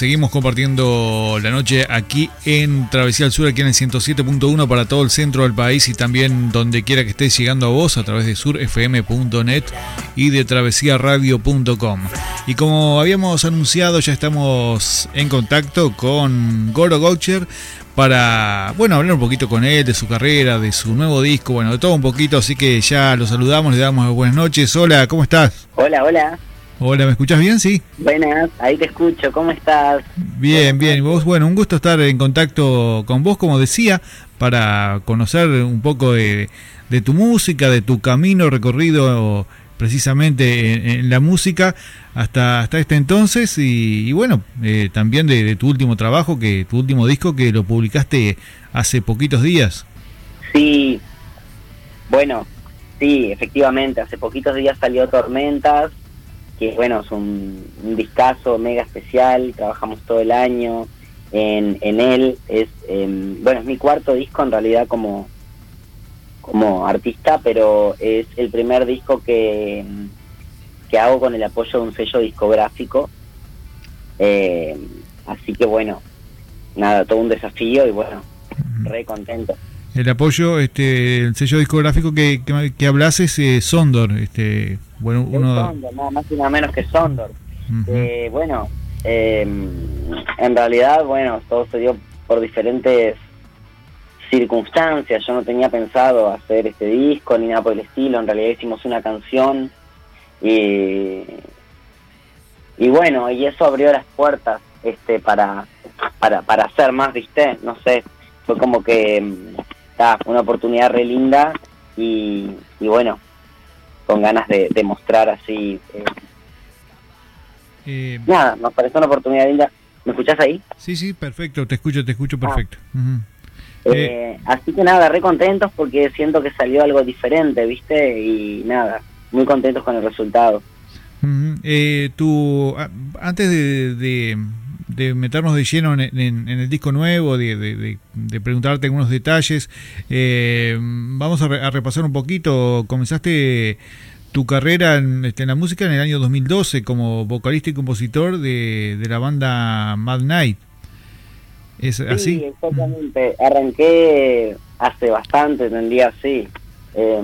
Seguimos compartiendo la noche aquí en Travesía al Sur, aquí en el 107.1 para todo el centro del país y también donde quiera que estés llegando a vos a través de surfm.net y de travesiaradio.com. Y como habíamos anunciado, ya estamos en contacto con Goro Goucher para, bueno, hablar un poquito con él de su carrera, de su nuevo disco, bueno, de todo un poquito, así que ya lo saludamos, le damos buenas noches. Hola, ¿cómo estás? Hola, hola. Hola, ¿me escuchas bien? Sí. Buenas, ahí te escucho, ¿cómo estás? Bien, bien. Vos, bueno, un gusto estar en contacto con vos, como decía, para conocer un poco de, tu música, de tu camino recorrido precisamente en, la música hasta, hasta este entonces y, bueno, eh, también de, tu último trabajo, que tu último disco que lo publicaste hace poquitos días. Sí, bueno, sí, efectivamente, hace poquitos días salió Tormentas, que bueno, es un, un discazo mega especial, trabajamos todo el año en, en él, es em, bueno, es mi cuarto disco en realidad como, como artista, pero es el primer disco que, que hago con el apoyo de un sello discográfico, eh, así que bueno, nada, todo un desafío y bueno, re contento. El apoyo, este, el sello discográfico que, que, que hablas es eh, Sondor, este, bueno, uno... Sondor, nada más y nada menos que Sondor. eh, bueno, eh, en realidad, bueno, todo se dio por diferentes circunstancias. Yo no tenía pensado hacer este disco ni nada por el estilo. En realidad hicimos una canción y, y bueno, y eso abrió las puertas este para para, para hacer más, ¿viste? No sé, fue como que una oportunidad re linda y, bueno, con ganas de, mostrar así. Eh, eh, nada, nos parece una oportunidad linda. ¿Me escuchás ahí? Sí, sí, perfecto, te escucho, te escucho ah. perfecto. Eh, así que nada, re contentos porque siento que salió algo diferente, ¿viste? Y nada, muy contentos con el resultado. tú, antes de de meternos de lleno en, el disco nuevo, de, preguntarte algunos detalles, eh, vamos a, repasar un poquito. Comenzaste tu carrera este, en, la música en el año 2012 como vocalista y compositor de, la banda Mad Night. ¿Es así? Sí, exactamente. Arranqué hace bastante, tendría así. Eh,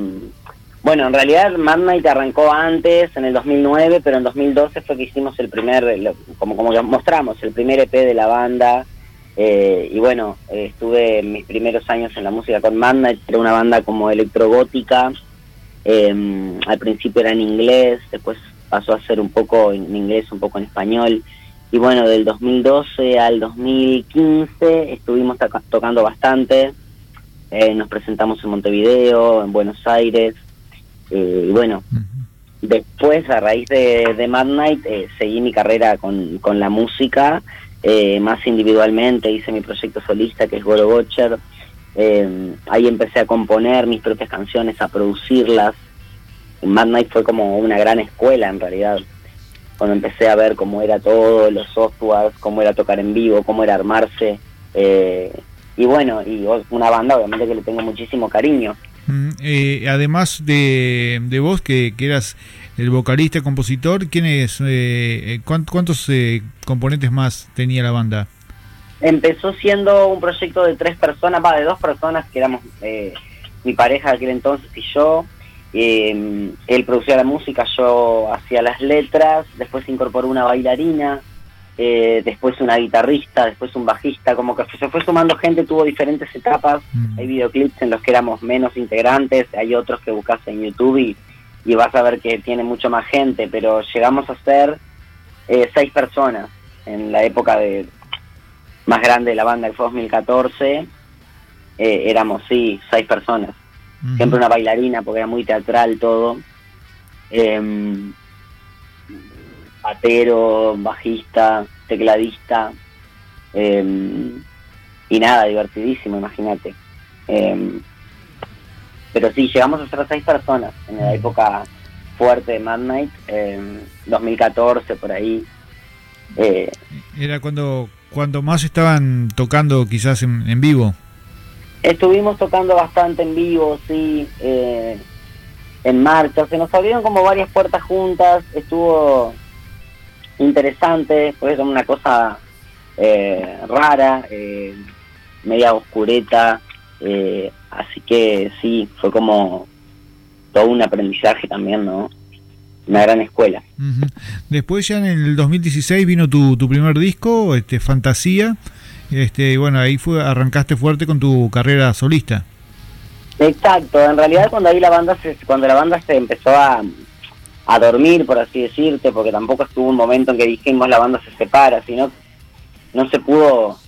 bueno, en realidad Mad Night arrancó antes, en el 2009, pero en 2012 fue que hicimos el primer, como, como mostramos, el primer EP de la banda. Eh, y bueno, estuve mis primeros años en la música con Mad Night, era una banda como electrogótica. Em, al principio era en inglés, después pasó a ser un poco en inglés, un poco en español. Y bueno, del 2012 al 2015 estuvimos tocando bastante. Eh, nos presentamos en Montevideo, en Buenos Aires. Eh, y bueno, después a raíz de, de Mad Night eh, seguí mi carrera con, con la música, eh, más individualmente, hice mi proyecto solista que es Goro Butcher. ahí empecé a componer mis propias canciones, a producirlas. Mad Night fue como una gran escuela en realidad, cuando empecé a ver cómo era todo, los softwares, cómo era tocar en vivo, cómo era armarse. y bueno, y una banda obviamente que le tengo muchísimo cariño. Eh, además de, de vos, que, que, eras el vocalista, compositor, ¿quiénes, eh, eh ¿cuántos eh, componentes más tenía la banda? Empezó siendo un proyecto de tres personas, va, de dos personas, que éramos mi pareja de aquel entonces y yo. él producía la música, yo hacía las letras, después se incorporó una bailarina, eh, después una guitarrista, después un bajista, como que se fue sumando gente, tuvo diferentes etapas, mm. hay videoclips en los que éramos menos integrantes, hay otros que buscas en YouTube y, vas a ver que tiene mucho más gente, pero llegamos a ser eh, seis personas en la época de más grande de la banda, que fue 2014, eh, éramos sí, seis personas, siempre una bailarina porque era muy teatral todo. Eh, batero, bajista, tecladista. em, y nada, divertidísimo, imagínate. Em, pero sí, llegamos a ser seis personas en la época fuerte de Mad Night, em, 2014 por ahí. Eh, Era cuando, cuando más estaban tocando quizás en, en vivo. Estuvimos tocando bastante en vivo, sí, eh, en marcha. Se nos abrieron como varias puertas juntas. Estuvo interesante, como una cosa eh, rara, eh, media oscureta. eh, así que sí, fue como todo un aprendizaje también, ¿no? Una gran escuela. Después ya en el 2016 vino tu, tu primer disco, este Fantasía. Este, y bueno, ahí fue arrancaste fuerte con tu carrera solista. Exacto, en realidad cuando ahí la banda se, cuando la banda se empezó a, a dormir, por así decirte, porque tampoco estuvo un momento en que dijimos la banda se separa, sino no se pudo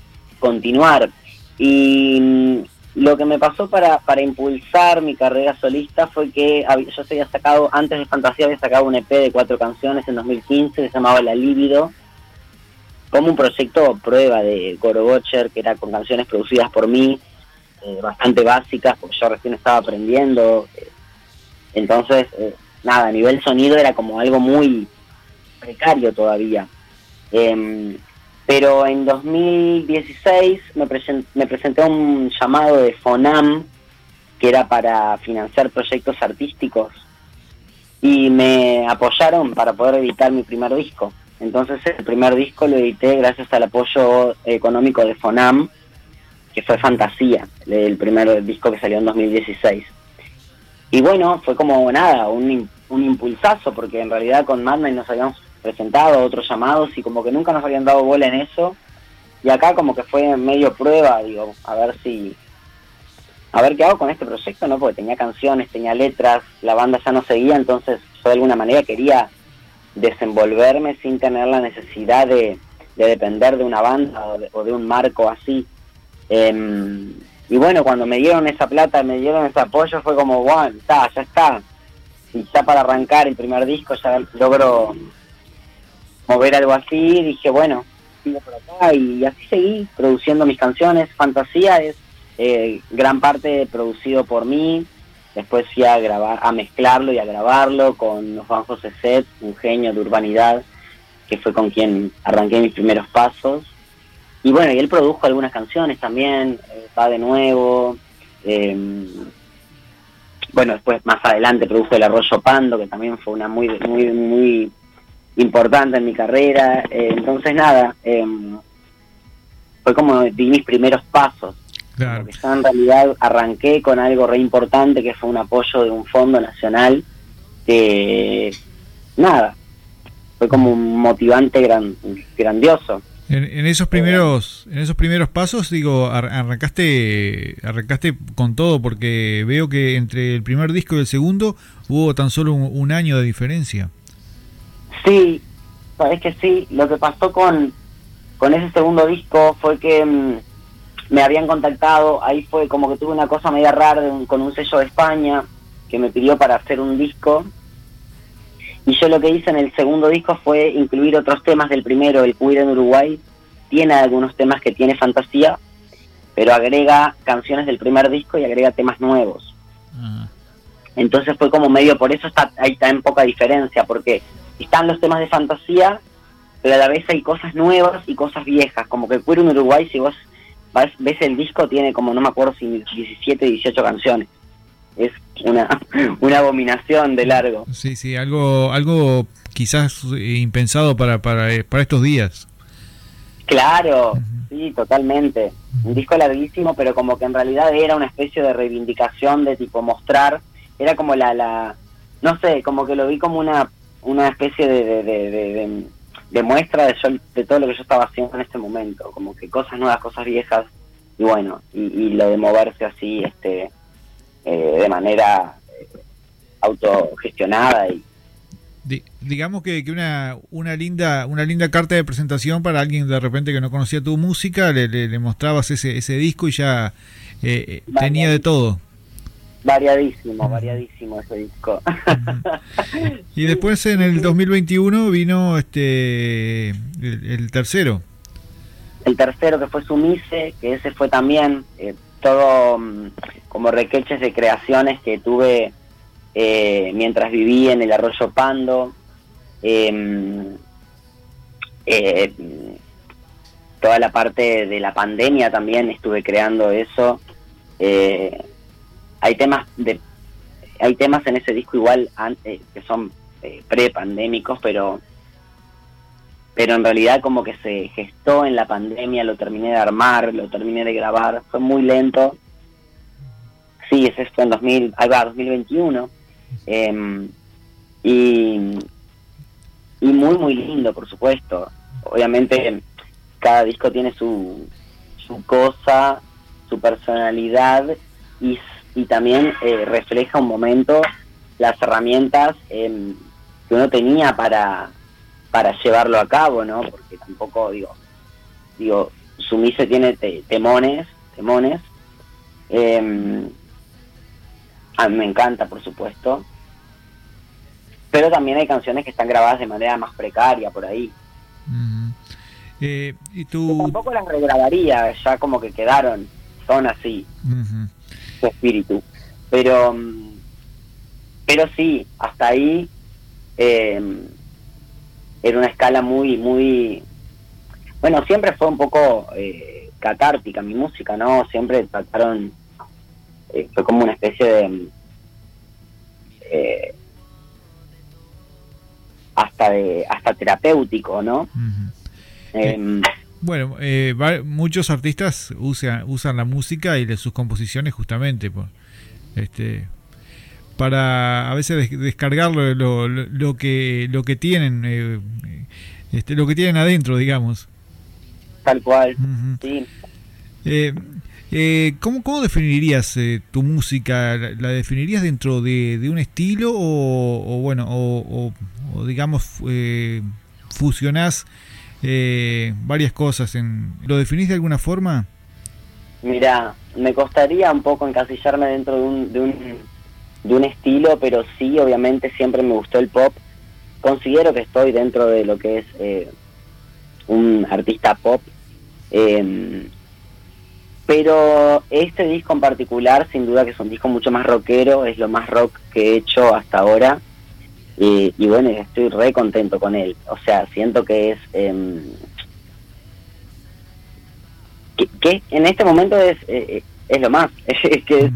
continuar. Y mm, lo que me pasó para, para impulsar mi carrera solista fue que yo había sacado, antes de Fantasía había sacado un EP de cuatro canciones en 2015 que se llamaba La Líbido, como un proyecto prueba de Goro Butcher, que era con canciones producidas por mí, eh, bastante básicas, porque yo recién estaba aprendiendo. eh, entonces, eh, nada, a nivel sonido era como algo muy precario todavía. Em, pero en 2016 me, presen- me presenté un llamado de FONAM, que era para financiar proyectos artísticos, y me apoyaron para poder editar mi primer disco. Entonces el primer disco lo edité gracias al apoyo económico de FONAM, que fue Fantasía, el primer disco que salió en 2016. Y bueno, fue como nada, un, un impulsazo, porque en realidad con Mad Men nos habíamos presentado otros llamados y como que nunca nos habían dado bola en eso. Y acá como que fue medio prueba, digo, a ver si... A ver qué hago con este proyecto, ¿no? Porque tenía canciones, tenía letras, la banda ya no seguía, entonces yo de alguna manera quería desenvolverme sin tener la necesidad de, de depender de una banda o de, o de un marco así. Em, y bueno, cuando me dieron esa plata, me dieron ese apoyo, fue como, bueno, está, ya está. Y ya para arrancar el primer disco ya logro mover algo así, dije, bueno, y así seguí produciendo mis canciones. Fantasía es eh, gran parte producido por mí. Después fui a grabar, a mezclarlo y a grabarlo con Juan José Set, un genio de urbanidad, que fue con quien arranqué mis primeros pasos. Y bueno, y él produjo algunas canciones también, eh, va de nuevo. eh, bueno, después más adelante produjo El Arroyo Pando, que también fue una muy, muy, muy importante en mi carrera. eh, entonces, nada, eh, fue como di mis primeros pasos. Claro. Porque yo en realidad arranqué con algo re importante que fue un apoyo de un fondo nacional que, nada, fue como un motivante gran, grandioso. En, en esos primeros, en esos primeros pasos, digo, ar- arrancaste, arrancaste con todo, porque veo que entre el primer disco y el segundo hubo tan solo un, un año de diferencia. Sí, sabes que sí. Lo que pasó con, con ese segundo disco fue que mm, me habían contactado. Ahí fue como que tuve una cosa media rara un- con un sello de España que me pidió para hacer un disco. Y yo lo que hice en el segundo disco fue incluir otros temas del primero, el Queer en Uruguay. Tiene algunos temas que tiene fantasía, pero agrega canciones del primer disco y agrega temas nuevos. Ah, Entonces fue como medio, por eso está hay tan poca diferencia, porque están los temas de fantasía, pero a la vez hay cosas nuevas y cosas viejas, como que Queer en Uruguay, si vos vas- ves el disco, tiene como, no me acuerdo si 17, 18 canciones. Es una, una abominación de largo. sí, sí, algo, algo quizás eh, impensado para, para, eh, para estos días. Claro, sí, totalmente. Un disco larguísimo, pero como que en realidad era una especie de reivindicación de tipo mostrar, era como la, la no sé, como que lo vi como una, una especie de, de, de, de- de- de muestra de, yo- de todo lo que yo estaba haciendo en este momento, como que cosas nuevas, cosas viejas, y bueno, y, y lo de moverse así, este, eh, de manera eh, autogestionada y Di- digamos que, que una, una linda una linda carta de presentación para alguien de repente que no conocía tu música, le, le- le mostrabas ese, ese disco y ya eh, eh, tenía de todo. variadísimo, variadísimo ese disco. y después en el 2021 vino este el, tercero. El tercero que fue Sumise, que ese fue también eh, todo mm, como requeches de creaciones que tuve eh, mientras viví en el Arroyo Pando. Em, eh, toda la parte de la pandemia también estuve creando eso. Eh, hay temas de hay temas en ese disco igual antes, que son pre-pandémicos, pero pero en realidad como que se gestó en la pandemia, lo terminé de armar, lo terminé de grabar, fue muy lento. Sí, ese fue en 2000, ahí va, 2021. Em, y, y muy, muy lindo, por supuesto. Obviamente cada disco tiene su, su cosa, su personalidad y, y también eh, refleja un momento las herramientas em, que uno tenía para para llevarlo a cabo, ¿no? Porque tampoco, digo, digo, Sumise tiene temones, temones. Em, a mí me encanta, por supuesto. Pero también hay canciones que están grabadas de manera más precaria por ahí. Eh, ¿y tú... tampoco las regrabaría, ya como que quedaron, son así, su espíritu. Pero, pero sí, hasta ahí eh, era una escala muy, muy... Bueno, siempre fue un poco eh, catártica mi música, ¿no? Siempre trataron... Eh, fue como una especie de... Eh, hasta de hasta terapéutico, ¿no? Em, bueno, muchos artistas usan usan la música y de sus composiciones justamente por, este para a veces descargar lo, lo, que lo que tienen eh, este, lo que tienen adentro digamos tal cual sí eh, eh, ¿cómo, ¿Cómo definirías eh, tu música? ¿La, definirías dentro de, un estilo o, bueno, o, digamos eh, fusionás varias cosas? En, ¿Lo definís de alguna forma? Mira, me costaría un poco encasillarme dentro de un, de un de un estilo, pero sí, obviamente siempre me gustó el pop. Considero que estoy dentro de lo que es eh, un artista pop. Em, pero este disco en particular, sin duda que es un disco mucho más rockero, es lo más rock que he hecho hasta ahora. Y, bueno, estoy re contento con él. O sea, siento que es... Em, que, en este momento es, eh, eh, es lo más. es que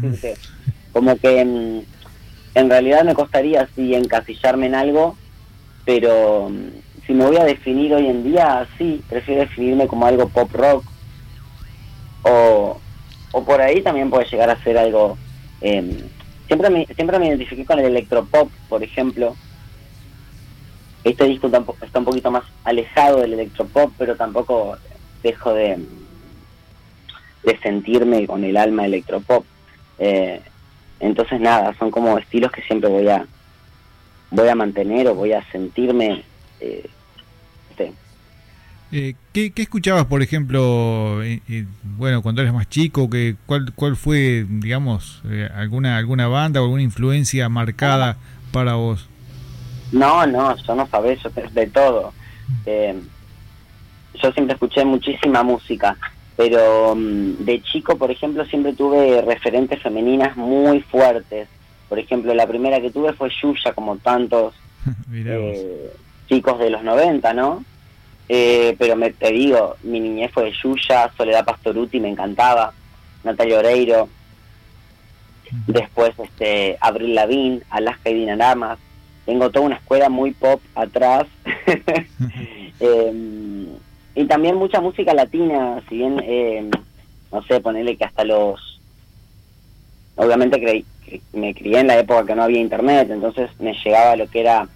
como que em, en realidad me costaría así encasillarme en algo, pero mm, si me voy a definir hoy en día, sí, prefiero definirme como algo pop rock. O, o por ahí también puede llegar a ser algo... Eh, siempre, me, siempre me identifiqué con el electropop, por ejemplo. Este disco está un poquito más alejado del electropop, pero tampoco dejo de, de sentirme con el alma electropop. Eh, entonces nada, son como estilos que siempre voy a voy a mantener o voy a sentirme eh, eh ¿qué, escuchabas, por ejemplo, eh, eh, bueno, cuando eras más chico? Que, ¿cuál, ¿Cuál fue, digamos, alguna alguna banda o alguna influencia marcada para vos? No, no, yo no sabés, yo de todo. yo siempre escuché muchísima música pero mm, de chico, por ejemplo, siempre tuve referentes femeninas muy fuertes. Por ejemplo, la primera que tuve fue Yuya, como tantos eh, chicos de los 90, ¿no? Eh, pero me, te digo, mi niñez fue de Yuya, Soledad Pastoruti me encantaba, Natalia Oreiro, después este Abril Lavín, Alaska y Dinaramas. Tengo toda una escuela muy pop atrás. eh, y también mucha música latina, si bien, eh, no sé, ponerle que hasta los... Obviamente creí, me crié en la época que no había internet, entonces me llegaba lo que era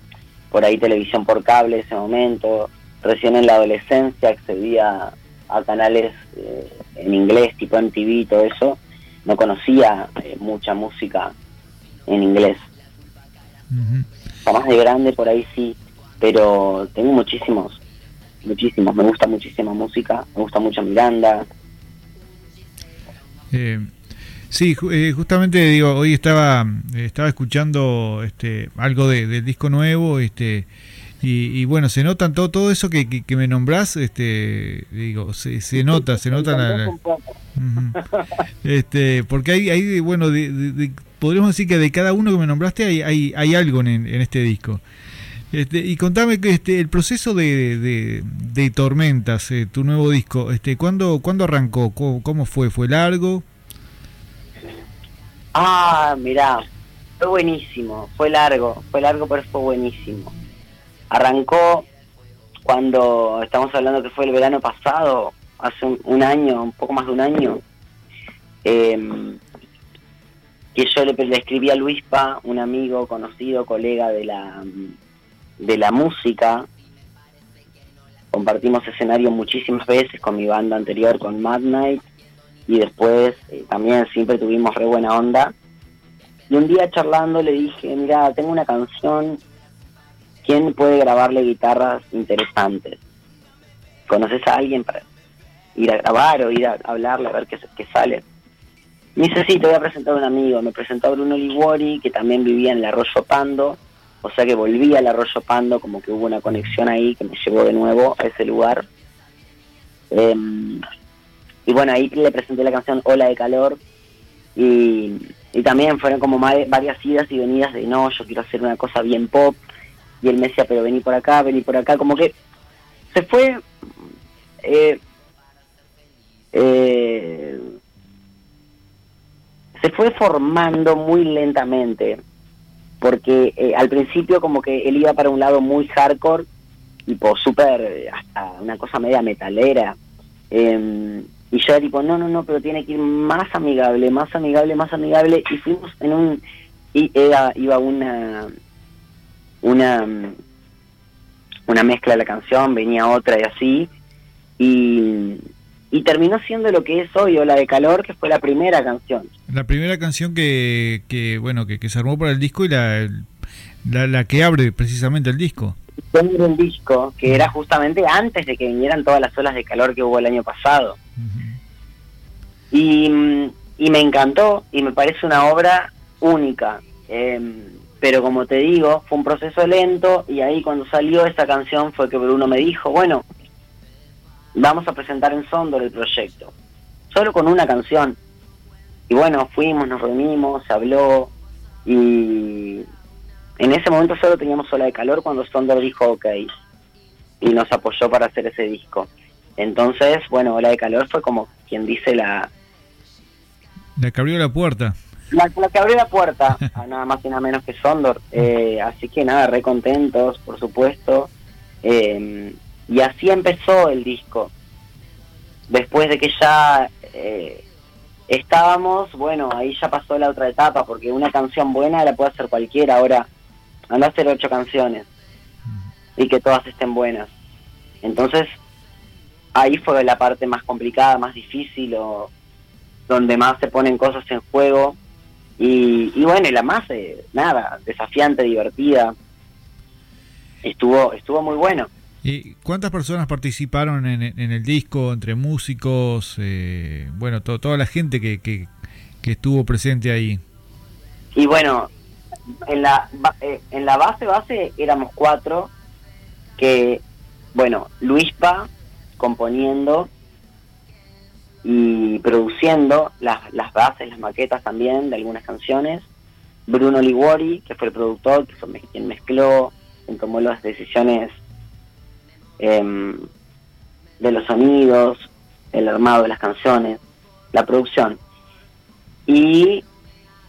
por ahí televisión por cable ese momento. Recién en la adolescencia accedía a canales eh, en inglés, tipo MTV y todo eso. No conocía eh, mucha música en inglés. más de grande por ahí sí, pero tengo muchísimos muchísimos. Me gusta muchísima música, me gusta mucho Miranda. Eh, Sí, eh, justamente digo, hoy estaba estaba escuchando este algo de, del disco nuevo, este y, bueno, se notan todo todo eso que, que, me nombrás, este digo, se, se nota, se nota la, este porque hay hay bueno, podríamos decir que de cada uno que me nombraste hay hay, hay algo en, en este disco. Este, y contame que este, el proceso de, Tormentas, eh, tu nuevo disco, este, ¿cuándo, ¿cuándo arrancó? ¿Cómo, fue? ¿Fue largo? Ah, mirá, fue buenísimo, fue largo, fue largo pero fue buenísimo. Arrancó cuando estamos hablando que fue el verano pasado, hace un, año, un poco más de un año, em, que yo le, le escribí a Luispa, un amigo, conocido, colega de la de la música. Compartimos escenario muchísimas veces con mi banda anterior, con Mad Night, y después eh, también siempre tuvimos re buena onda. Y un día charlando le dije, mira, tengo una canción, ¿quién puede grabarle guitarras interesantes? ¿Conoces a alguien para ir a grabar o ir a hablarle a ver qué, qué sale? Me dice, sí, te voy a presentar a un amigo. Me presentó a Bruno Liguori, que también vivía en el Arroyo Pando, o sea que volví al Arroyo Pando, como que hubo una conexión ahí que me llevó de nuevo a ese lugar. Em, y bueno, ahí le presenté la canción Ola de Calor. Y, también fueron como varias idas y venidas de no, yo quiero hacer una cosa bien pop. Y él me decía, pero vení por acá, vení por acá. Como que se fue. Eh, eh, se fue formando muy lentamente porque eh, al principio como que él iba para un lado muy hardcore, tipo súper, eh, hasta una cosa media metalera, em, y yo era tipo, no, no, no, pero tiene que ir más amigable, más amigable, más amigable, y fuimos en un, y era, iba una, una, una mezcla de la canción, venía otra y así, y y terminó siendo lo que es hoy, o la de Calor, que fue la primera canción. La primera canción que, que bueno, que, que se armó para el disco y la, la, que abre precisamente el disco. el disco, que era justamente antes de que vinieran todas las olas de calor que hubo el año pasado. y, y, me encantó, y me parece una obra única. Em, pero como te digo, fue un proceso lento, y ahí cuando salió esta canción fue que Bruno me dijo, bueno, vamos a presentar en Sondor el proyecto, solo con una canción. Y bueno, fuimos, nos reunimos, se habló y en ese momento solo teníamos sola de calor cuando Sondor dijo ok y nos apoyó para hacer ese disco. Entonces, bueno, Ola de Calor fue como quien dice la... La que abrió la puerta. La, que abrió la puerta, a nada más y nada menos que Sondor. Eh, así que nada, re contentos, por supuesto. Eh, y así empezó el disco. Después de que ya eh, estábamos, bueno, ahí ya pasó la otra etapa, porque una canción buena la puede hacer cualquiera. Ahora, anda a hacer ocho canciones y que todas estén buenas. Entonces, ahí fue la parte más complicada, más difícil, o donde más se ponen cosas en juego. Y, y bueno, y la más, eh, nada, desafiante, divertida. Estuvo, estuvo muy bueno. ¿Y cuántas personas participaron en, el disco, entre músicos, eh, bueno, toda la gente que, que, estuvo presente ahí? Y bueno, en la, eh, en la base base éramos cuatro, que, bueno, Luispa componiendo y produciendo las, las bases, las maquetas también de algunas canciones, Bruno Liguori, que fue el productor, que fue quien mezcló, quien tomó las decisiones Em, de los sonidos, el armado de las canciones, la producción. Y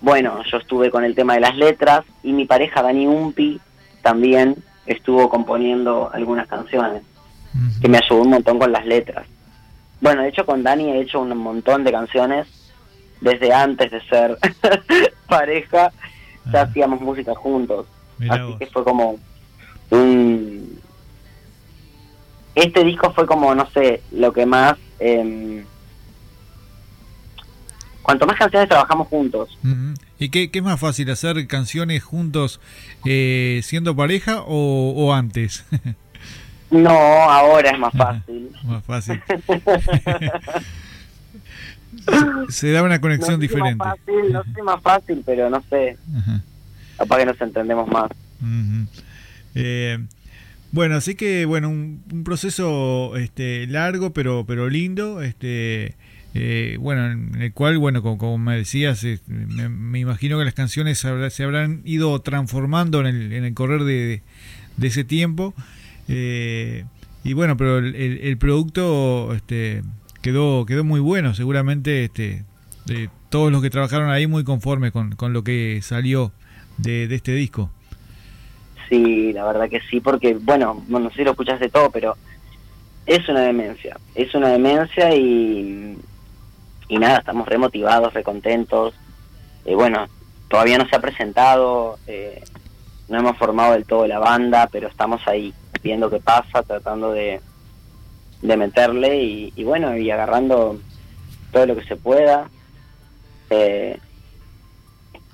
bueno, yo estuve con el tema de las letras y mi pareja Dani Umpi también estuvo componiendo algunas canciones, que me ayudó un montón con las letras. Bueno, de hecho con Dani he hecho un montón de canciones desde antes de ser pareja, ya hacíamos música juntos. así que fue como un, este disco fue como, no sé, lo que más... Eh, cuanto más canciones trabajamos juntos. ¿Y qué, es más fácil, hacer canciones juntos eh, siendo pareja o, antes? no, ahora es más fácil. más fácil. se, da una conexión diferente. no sé más fácil, pero no sé. Capaz que nos entendemos más. eh, bueno, así que bueno, un, proceso este, largo pero pero lindo, este eh, bueno, en el cual bueno, como, me decías, me, imagino que las canciones se habrán ido transformando en el, en el correr de, de ese tiempo. Eh, y bueno, pero el, el, producto este, quedó quedó muy bueno, seguramente este, de todos los que trabajaron ahí muy conformes con, con lo que salió de, de este disco. Sí, la verdad que sí, porque, bueno, no sé si lo escuchaste todo, pero es una demencia, es una demencia y, y nada, estamos remotivados, recontentos. Eh, bueno, todavía no se ha presentado, eh, no hemos formado del todo la banda, pero estamos ahí viendo qué pasa, tratando de, de meterle y, bueno, y agarrando todo lo que se pueda. Eh,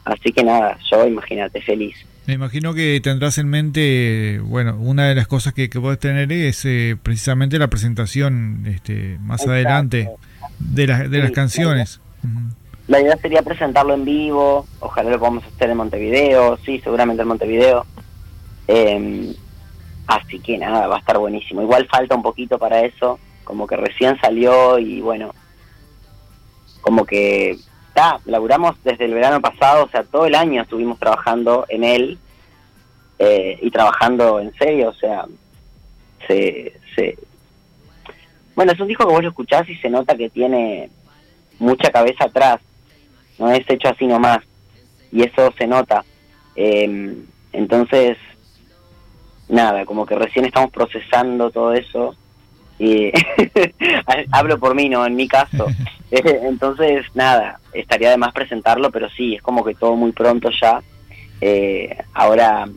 así que nada, yo imagínate, feliz. Me imagino que tendrás en mente, bueno, una de las cosas que, que podés tener es eh, precisamente la presentación este, más adelante de, las de las canciones. La idea sería presentarlo en vivo, ojalá lo podamos hacer en Montevideo, sí, seguramente en Montevideo. Em, así que nada, va a estar buenísimo. Igual falta un poquito para eso, como que recién salió y bueno, como que está, laburamos desde el verano pasado, o sea, todo el año estuvimos trabajando en él eh, y trabajando en serio, o sea, se, se... Bueno, es un disco que vos lo escuchás y se nota que tiene mucha cabeza atrás, no es hecho así nomás, y eso se nota. Eh, entonces, nada, como que recién estamos procesando todo eso y hablo por mí, no en mi caso. Entonces, nada, estaría de más presentarlo, pero sí, es como que todo muy pronto ya. Eh, ahora,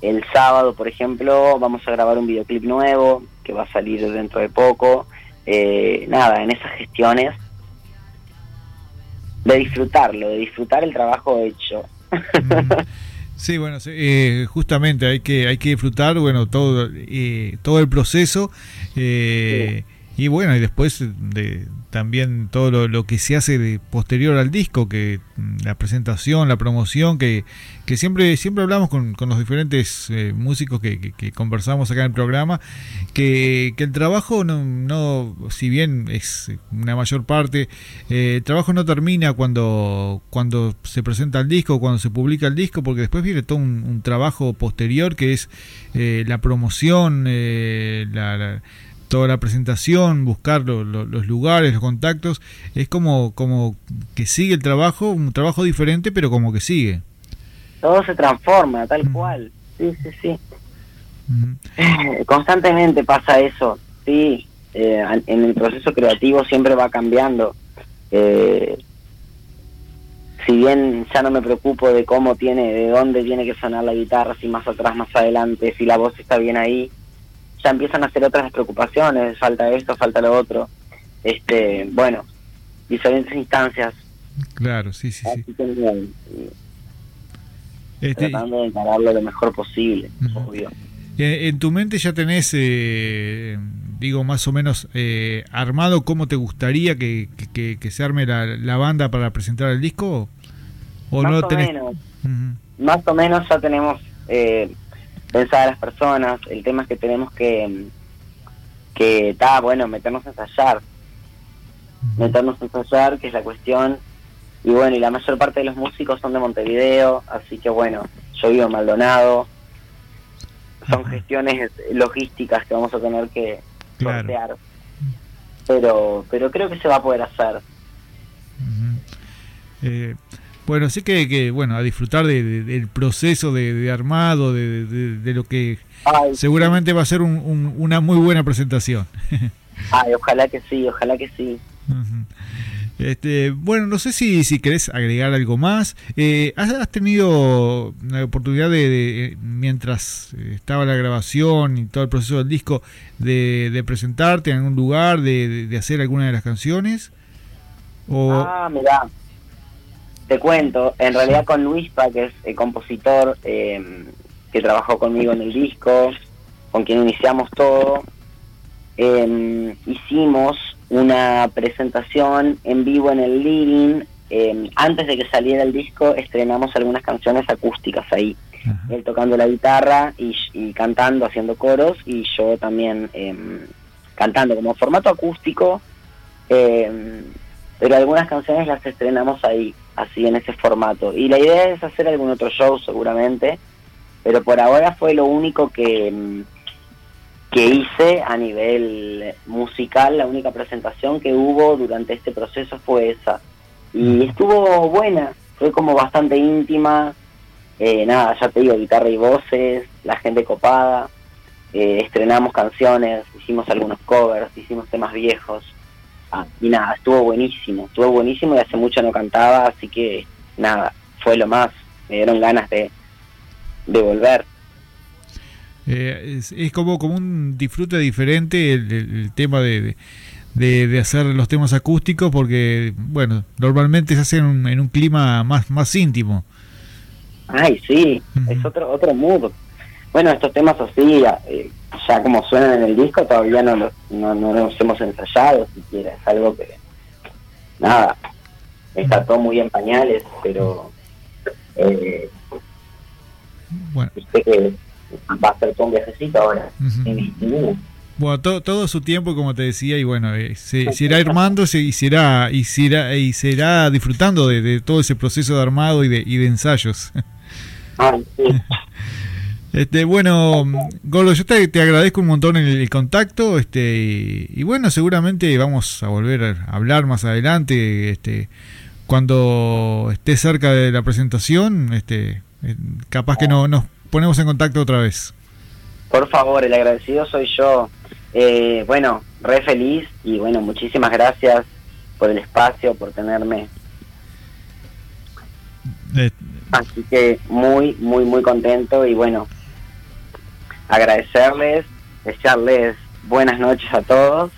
el sábado, por ejemplo, vamos a grabar un videoclip nuevo que va a salir dentro de poco. Eh, nada, en esas gestiones de disfrutarlo, de disfrutar el trabajo hecho. Sí, bueno, eh, justamente hay que hay que disfrutar, bueno, todo eh, todo el proceso eh, y bueno y después de también todo lo, que se hace de posterior al disco, que mm, la presentación, la promoción, que, que siempre siempre hablamos con, con los diferentes eh, músicos que, conversamos acá en el programa, que, el trabajo no, no, si bien es una mayor parte, eh, el trabajo no termina cuando, cuando se presenta el disco, cuando se publica el disco, porque después viene todo un, trabajo posterior que es eh, la promoción, la toda la presentación, buscar los lugares, los contactos, es como, como que sigue el trabajo, un trabajo diferente, pero como que sigue. Todo se transforma, tal cual. Sí, sí, sí. Eh, constantemente pasa eso, sí. Eh, en el proceso creativo siempre va cambiando. Eh, si bien ya no me preocupo de cómo tiene, de dónde tiene que sonar la guitarra, si más atrás, más adelante, si la voz está bien ahí, ya empiezan a hacer otras preocupaciones, falta esto, falta lo otro. Este, bueno, diferentes instancias. Claro, sí, sí, sí. Este, tratando de encararlo lo mejor posible, obvio. En, tu mente ya tenés, eh, digo, más o menos eh, armado cómo te gustaría que, que, se arme la, la, banda para presentar el disco? ¿O más no o menos. Más o menos ya tenemos eh, pensar a las personas, el tema es que tenemos que, que está bueno, meternos a ensayar, meternos a ensayar, que es la cuestión, y bueno, y la mayor parte de los músicos son de Montevideo, así que bueno, yo vivo en Maldonado, son gestiones logísticas que vamos a tener que sortear, pero, pero creo que se va a poder hacer. Bueno, sí que, bueno, a disfrutar del proceso de, armado, de, lo que seguramente va a ser una muy buena presentación. Ay, ojalá que sí, ojalá que sí. Este, bueno, no sé si, si querés agregar algo más. Eh, ¿has, tenido la oportunidad de, mientras estaba la grabación y todo el proceso del disco, de, presentarte en algún lugar, de, hacer alguna de las canciones? O... Ah, mira, te cuento, en realidad con Luispa, que es el compositor em, que trabajó conmigo en el disco, con quien iniciamos todo, em, hicimos una presentación en vivo en el living. Eh, antes de que saliera el disco, estrenamos algunas canciones acústicas ahí. Él tocando la guitarra y, cantando, haciendo coros, y yo también em, cantando como formato acústico. Em, pero algunas canciones las estrenamos ahí, así en ese formato. Y la idea es hacer algún otro show seguramente, pero por ahora fue lo único que, em, que hice a nivel musical, la única presentación que hubo durante este proceso fue esa. Y estuvo buena, fue como bastante íntima, eh, nada, ya te digo, guitarra y voces, la gente copada, eh, estrenamos canciones, hicimos algunos covers, hicimos temas viejos, ah, y nada, estuvo buenísimo, estuvo buenísimo y hace mucho no cantaba, así que nada, fue lo más, me dieron ganas de, de volver. Eh, es, como, como un disfrute diferente el, tema de, de, hacer los temas acústicos porque, bueno, normalmente se hacen en un, clima más, más íntimo. Ay, sí, es otro otro mood. Bueno, estos temas así, eh, ya como suenan en el disco, todavía no los, no, no los hemos ensayado siquiera. Es algo que, nada, está todo muy en pañales, pero eh, bueno. que va a ser todo un viajecito ahora. Bueno, todo, todo su tiempo, como te decía, y bueno, eh, se, se, irá armándose y será, y será, y será disfrutando de, todo ese proceso de armado y de, y de ensayos. Ah, este, bueno, Gordo, yo te, agradezco un montón el, contacto, este, y, bueno, seguramente vamos a volver a hablar más adelante, este, cuando esté cerca de la presentación, este, eh, capaz que no, nos ponemos en contacto otra vez. Por favor, el agradecido soy yo. Eh, bueno, re feliz y bueno, muchísimas gracias por el espacio, por tenerme. Eh, Así que muy, muy, muy contento y bueno, agradecerles, desearles buenas noches a todos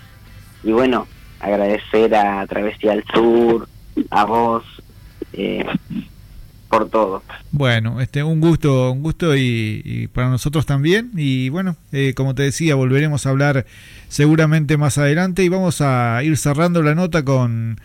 y bueno, agradecer a Travesía del Sur, a vos, eh, por todo. Bueno, este, un gusto, un gusto y, para nosotros también. Y bueno, eh, como te decía, volveremos a hablar seguramente más adelante y vamos a ir cerrando la nota con,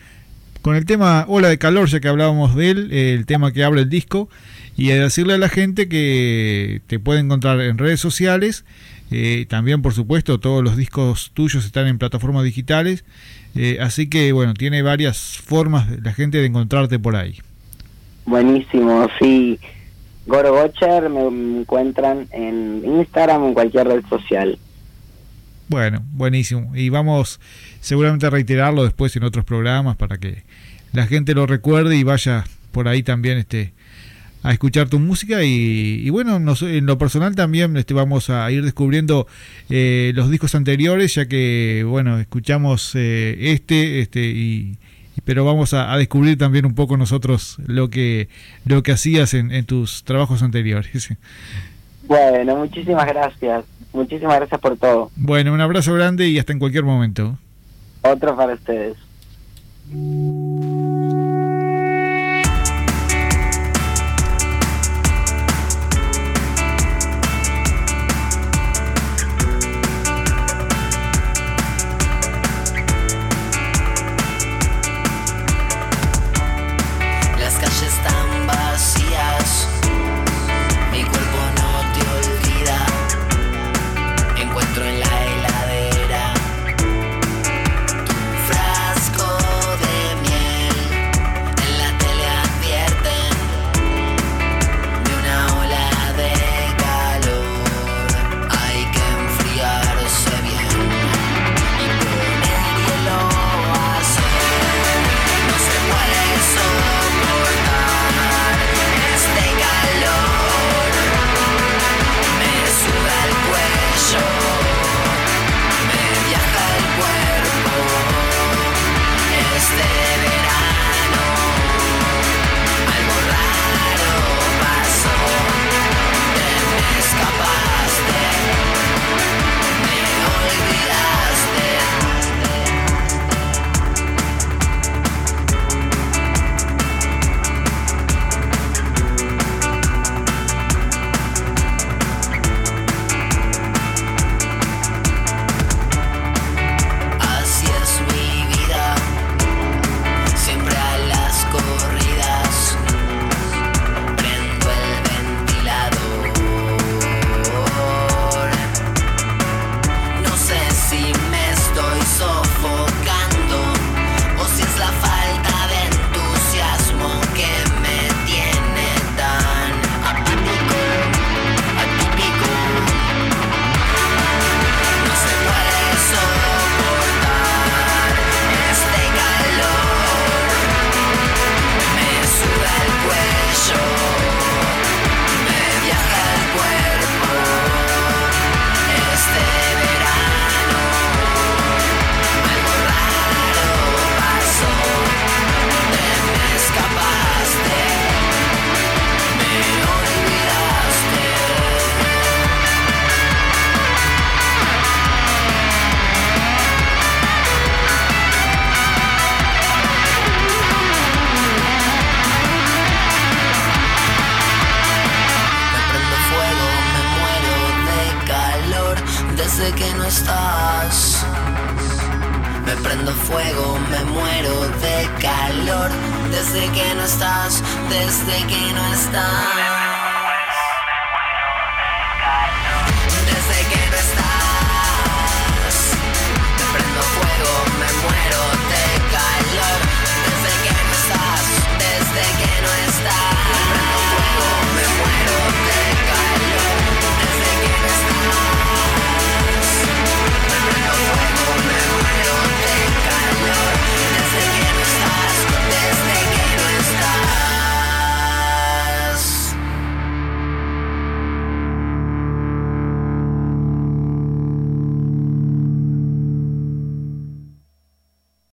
con el tema Ola de Calor, ya que hablábamos de él, el tema que abre el disco, y a decirle a la gente que te puede encontrar en redes sociales. Eh, también, por supuesto, todos los discos tuyos están en plataformas digitales. Eh, así que, bueno, tiene varias formas la gente de encontrarte por ahí. Buenísimo, sí. Goro Bocher me encuentran en Instagram o en cualquier red social. Bueno, buenísimo. Y vamos seguramente a reiterarlo después en otros programas para que la gente lo recuerde y vaya por ahí también este a escuchar tu música y, bueno, en lo personal también este, vamos a ir descubriendo eh, los discos anteriores ya que bueno, escuchamos eh, este este y, pero vamos a, descubrir también un poco nosotros lo que lo que hacías en, en tus trabajos anteriores. Bueno, muchísimas gracias. Muchísimas gracias por todo. Bueno, un abrazo grande y hasta en cualquier momento. Otro para ustedes. Desde que no estás, desde que no estás.